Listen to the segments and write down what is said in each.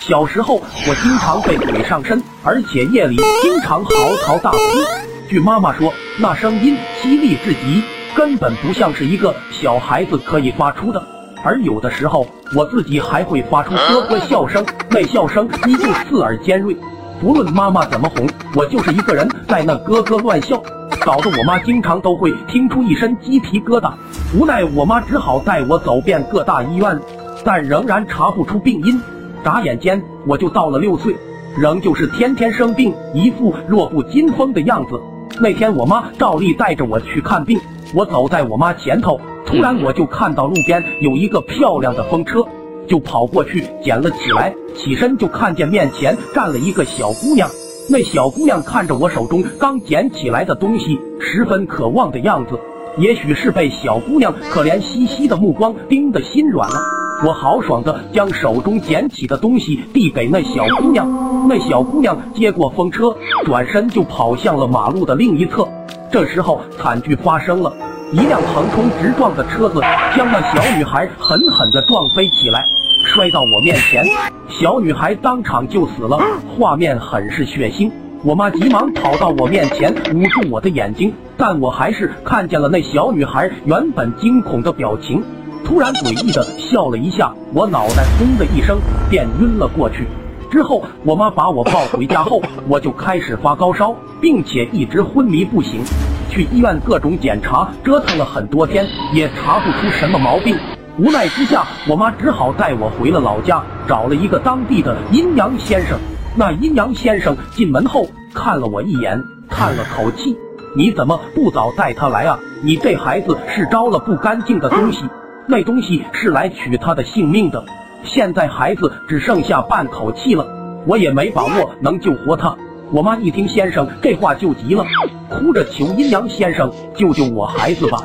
小时候我经常被鬼上身，而且夜里经常嚎啕大哭。据妈妈说，那声音凄厉至极，根本不像是一个小孩子可以发出的。而有的时候，我自己还会发出咯咯笑声，那笑声依旧刺耳尖锐。不论妈妈怎么哄，我就是一个人在那咯咯乱笑，搞得我妈经常都会听出一身鸡皮疙瘩。无奈我妈只好带我走遍各大医院，但仍然查不出病因。眨眼间我就到了六岁，仍旧是天天生病，一副弱不禁风的样子。那天我妈照例带着我去看病，我走在我妈前头，突然我就看到路边有一个漂亮的风车，就跑过去捡了起来。起身就看见面前站了一个小姑娘，那小姑娘看着我手中刚捡起来的东西，十分渴望的样子。也许是被小姑娘可怜兮兮的目光盯得心软了，我豪爽的将手中捡起的东西递给那小姑娘。那小姑娘接过风车，转身就跑向了马路的另一侧。这时候惨剧发生了，一辆横冲直撞的车子将那小女孩狠狠地撞飞起来，摔到我面前，小女孩当场就死了。画面很是血腥。我妈急忙跑到我面前，捂住我的眼睛，但我还是看见了那小女孩原本惊恐的表情，突然诡异的笑了一下，我脑袋轰的一声便晕了过去。之后，我妈把我抱回家后，我就开始发高烧，并且一直昏迷不醒。去医院各种检查，折腾了很多天，也查不出什么毛病。无奈之下，我妈只好带我回了老家，找了一个当地的阴阳先生。那阴阳先生进门后看了我一眼，叹了口气：“你怎么不早带他来啊？你这孩子是招了不干净的东西，那东西是来取他的性命的。现在孩子只剩下半口气了，我也没把握能救活他。”我妈一听先生这话就急了，哭着求阴阳先生救救我孩子吧。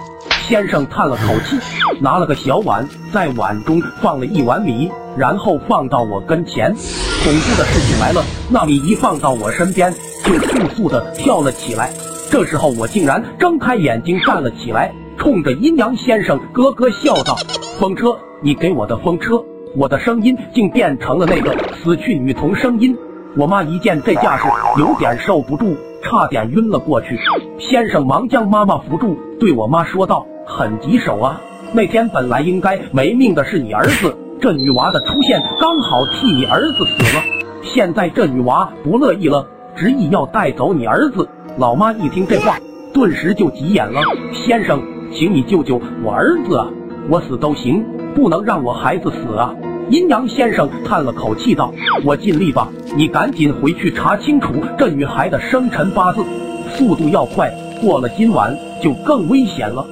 先生叹了口气，拿了个小碗，在碗中放了一碗米，然后放到我跟前。恐怖的事情来了，那米一放到我身边，就迅速的跳了起来。这时候我竟然睁开眼睛站了起来，冲着阴阳先生咯咯笑道：“风车，你给我的风车！”我的声音竟变成了那个死去女童声音。我妈一见这架势，有点受不住，差点晕了过去。先生忙将妈妈扶住，对我妈说道。很棘手啊！那天本来应该没命的是你儿子，这女娃的出现刚好替你儿子死了。现在这女娃不乐意了，执意要带走你儿子。老妈一听这话，顿时就急眼了：“先生，请你救救我儿子啊！我死都行，不能让我孩子死啊！”阴阳先生叹了口气道：“我尽力吧，你赶紧回去查清楚这女孩的生辰八字，速度要快，过了今晚就更危险了。”